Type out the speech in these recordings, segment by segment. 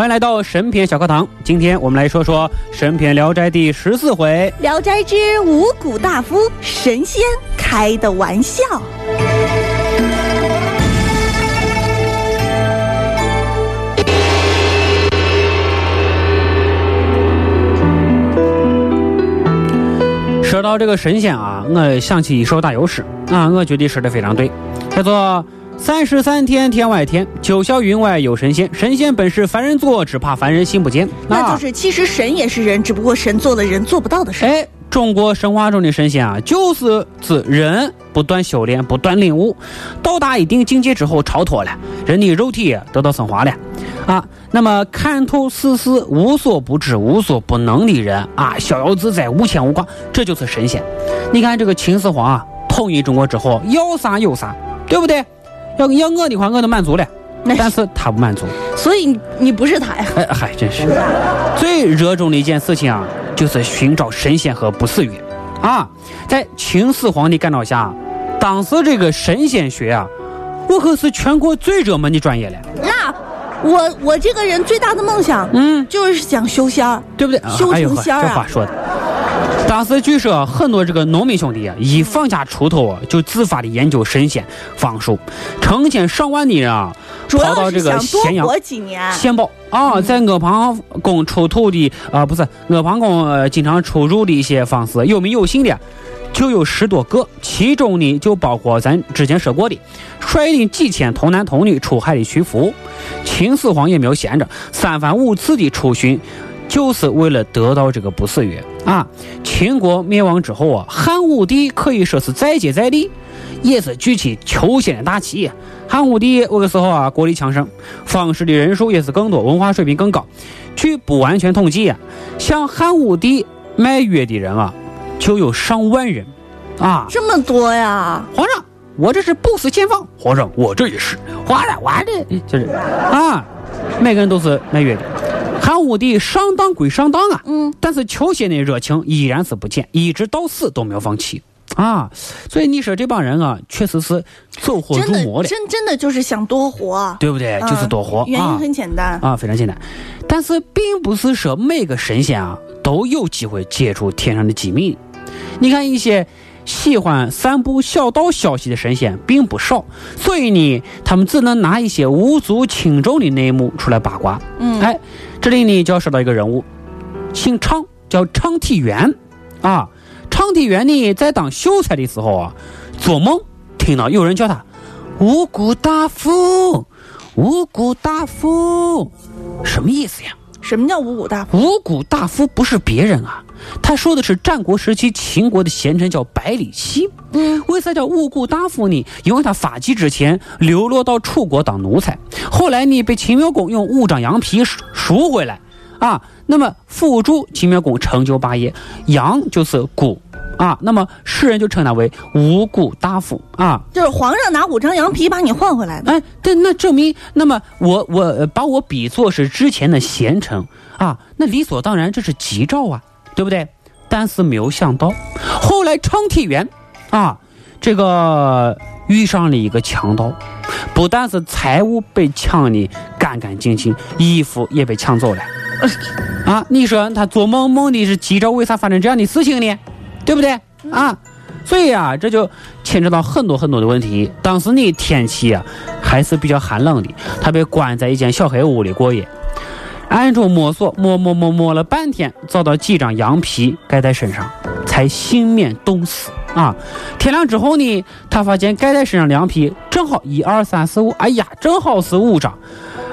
欢迎来到神篇小课堂，今天我们来说说神篇《聊斋》第十四回《聊斋之五谷大夫神仙开的玩笑》。说到这个神仙啊，我想起一首打油诗啊，我觉得说的非常对，叫做“三十三天天外天，九霄云外有神仙。神仙本是凡人做，只怕凡人心不坚。”那就是其实神也是人，只不过神做了人做不到的事。哎，中国神话中的神仙啊，就是指人不断修炼、不断领悟，到达一定境界之后超脱了，人的肉体得到升华了。啊，那么看透世事，无所不知、无所不能的人啊，逍遥自在、无牵无挂，这就是神仙。你看这个秦始皇啊，统一中国之后，要啥有啥，对不对？要要我的话，我都满足了，但是他不满足，所以你不是他呀？哎嗨，真是最热衷的一件事情啊，就是寻找神仙和不死鱼啊。在秦始皇的干导下，当时这个神仙学啊，我可是全国最热门的专业了。那。我我这个人最大的梦想，嗯，就是想修仙儿，对不对？修成仙儿啊！这话说的。当时据说很多这个农民兄弟啊，一放假出头啊，就自发的研究神仙方术，成千上万的人啊，跑到这个咸阳、献宝啊，在阿房宫出土的啊，不是阿房宫经常出入的一些方式，有名有姓的。就有十多个，其中呢就包括咱之前说过的，率领几千童男童女出海的徐福。秦始皇也没有闲着，三番五次的出巡，就是为了得到这个不死月啊。秦国灭亡之后啊，汉武帝可以说是再接再厉，也是举起求仙的大旗。汉武帝那个时候啊，国力强盛，方士的人数也是更多，文化水平更高。据不完全统计啊，向汉武帝卖约的人啊。就有上万人，啊，这么多呀！皇上，我这是不死前方。皇上，我这也是。皇上，我这就是啊，每个人都是卖月的。汉武帝上当归上当啊，嗯，但是求仙的热情依然是不减，一直到死都没有放弃啊。所以你说这帮人啊，确实是走火入魔的，真真的就是想多活，对不对？就是多活。原因很简单啊，非常简单。但是并不是说每个神仙啊都有机会接触天上的机密。你看一些喜欢散布小道消息的神仙并不少，所以呢，他们只能拿一些无足轻重的内幕出来八卦。嗯，哎，这里呢就要说到一个人物，姓昌，叫昌体元。啊，昌体元呢在当秀才的时候啊，做梦听到有人叫他五谷大夫，五谷大夫，什么意思呀？什么叫五谷大夫？五谷大夫不是别人啊。他说的是战国时期秦国的贤臣叫百里奚。嗯，为啥叫五谷大夫呢？因为他发迹之前流落到楚国当奴才，后来呢被秦穆公用五张羊皮赎回来，啊，那么辅助秦妙公成就霸业。羊就是谷，啊，那么世人就称他为五谷大夫啊。就是皇上拿五张羊皮把你换回来的。哎，对，那证明，那么我我把我比作是之前的贤臣啊，那理所当然这是吉兆啊。对不对？但是没有想到，后来长体元啊，这个遇上了一个强盗，不但是财物被抢的干干净净，衣服也被抢走了。啊，你说他做梦梦的是吉兆，为啥发生这样的事情呢？对不对？啊，所以啊，这就牵扯到很多很多的问题。当时呢，天气啊还是比较寒冷的，他被关在一间小黑屋里过夜。暗中摸索，摸摸摸摸了半天，找到几张羊皮盖在身上，才幸免冻死啊！天亮之后呢，他发现盖在身上凉皮正好一二三四五，哎呀，正好是五张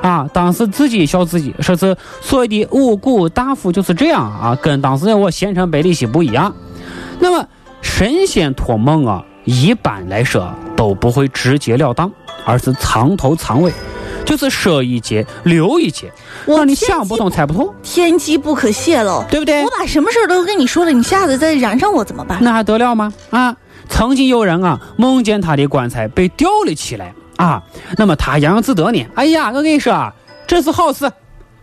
啊！当时自己笑自己，说是所谓的五谷大夫就是这样啊，跟当时我县城百里奚不一样。那么神仙托梦啊，一般来说都不会直截了当，而是藏头藏尾。就是舍一节留一节，让你想不通猜不透，天机不可泄露，对不对？我把什么事儿都跟你说了，你下次再染上我怎么办？那还得了吗？啊，曾经有人啊梦见他的棺材被吊了起来啊，那么他洋洋自得呢。哎呀，我跟你说啊，这是好事，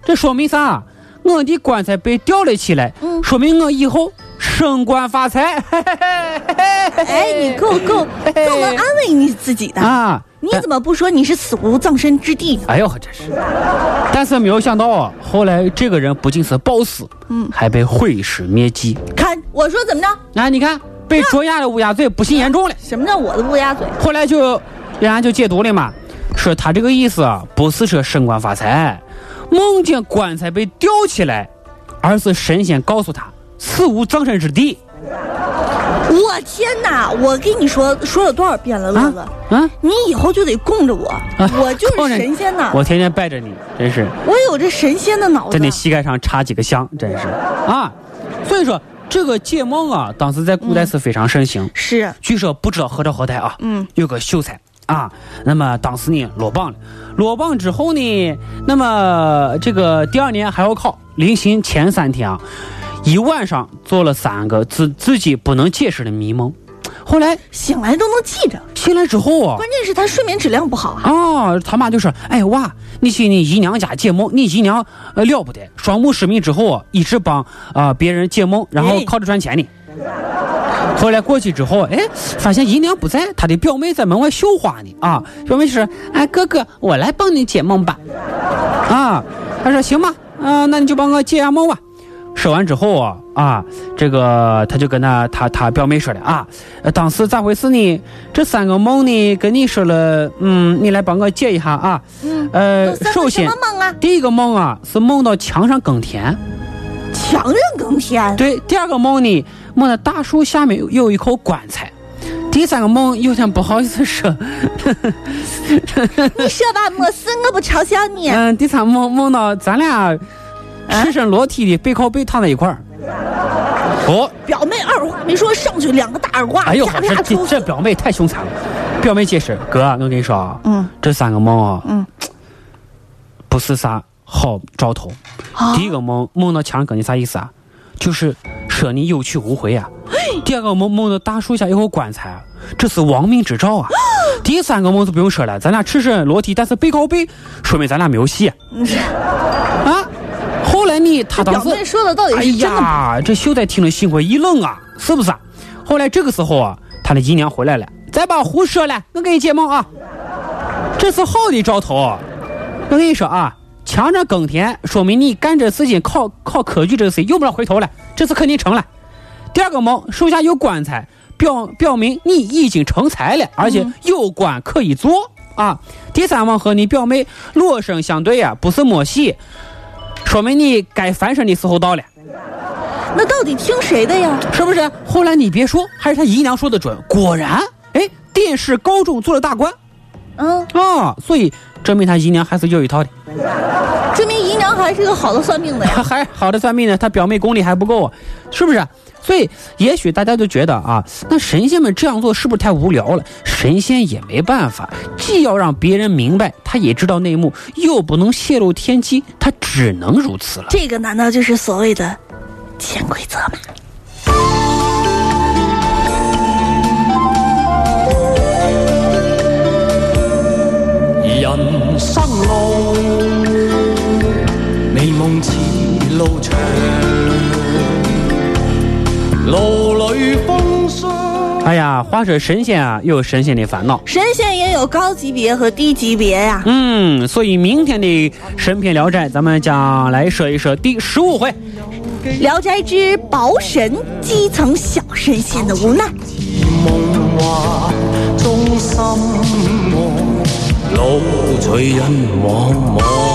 这说明啥？我的棺材被吊了起来，嗯，说明我以后升官发财。哎，你够够够能安慰你自己的啊。你怎么不说你是死无葬身之地？哎呦，真是！但是没有想到啊，后来这个人不仅是暴死，嗯，还被毁尸灭迹。看我说怎么着？那你看被捉鸭的乌鸦嘴，不幸严重了。什么叫我的乌鸦嘴？后来就人家就解读了嘛，说他这个意思啊，不是说升官发财，梦见棺材被吊起来，而是神仙告诉他死无葬身之地。我天哪！我跟你说说了多少遍了，乐乐，啊，你以后就得供着我，我就是神仙呐！我天天拜着你，真是。我有这神仙的脑子，在你膝盖上插几个香，真是啊！所以说这个解梦啊，当时在古代是非常盛行。是，据说不知道何朝何代啊，嗯，有个秀才啊，那么当时呢落榜了，落榜之后呢，那么这个第二年还要考，临行前三天啊。一晚上做了三个自自己不能解释的迷梦，后来醒来都能记着。醒来之后啊，关键是他睡眠质量不好啊。啊，他妈就说：“哎娃，你去你姨娘家解梦，你姨娘呃了不得，双目失明之后啊，一直帮啊别人解梦，然后靠着赚钱呢。”后来过去之后，哎，发现姨娘不在，他的表妹在门外绣花呢。啊，表妹说：“哎，哥哥，我来帮你解梦吧。”啊，他说：“行吧，啊，那你就帮我解下梦吧。”说完之后啊啊，这个他就跟他他他表妹说了啊，当时咋回事呢？这三个梦呢，跟你说了，嗯，你来帮我解一下啊。嗯。呃，首先，第一个梦啊是梦到墙上耕田。墙上耕田。对，第二个梦呢，梦到大树下面有一口棺材。第三个梦有点不好意思说。你说吧，没事，我不嘲笑你。嗯，第三梦梦到咱俩。赤身裸体的背靠背躺在一块儿，哦，表妹二话没说上去两个大耳刮，哎呦，这这表妹太凶残了。表妹解释，哥，我跟你说啊，嗯，这三个梦啊，嗯，不是啥好兆头。第一个梦梦到墙根，你啥意思啊？就是说你有去无回啊。第二个梦梦到大树下有口棺材，这是亡命之兆啊。第三个梦就不用说了，咱俩赤身裸体，但是背靠背，说明咱俩没有戏。啊。后 他当时说的到底是真的？哎呀，这秀才听了心灰意冷啊，是不是？后来这个时候啊，他的姨娘回来了，再把胡说了，我给你解梦啊，这是好的兆头。我跟你说啊，强着耕田，说明你干这事情靠靠科举这个事情用不着回头了，这次肯定成了。第二个梦，手下有棺材，表表明你已经成才了，而且有官可以做啊。第三梦和你表妹裸身相对啊，不是没戏。说明你该翻身的时候到了，那到底听谁的呀？是不是？后来你别说，还是他姨娘说的准。果然，哎，殿试高中做了大官。嗯啊，所以证明他姨娘还是有一套的。证明姨娘还是个好的算命的呀。还好的算命呢，他表妹功力还不够，是不是？所以，也许大家都觉得啊，那神仙们这样做是不是太无聊了？神仙也没办法，既要让别人明白，他也知道内幕，又不能泄露天机，他只能如此了。这个难道就是所谓的潜规则吗？哎呀，话说神仙啊，有神仙的烦恼，神仙也有高级别和低级别呀。嗯，所以明天的神篇聊斋，咱们将来说一说第十五回《聊斋之薄神基层小神仙的无奈》。路随人茫茫。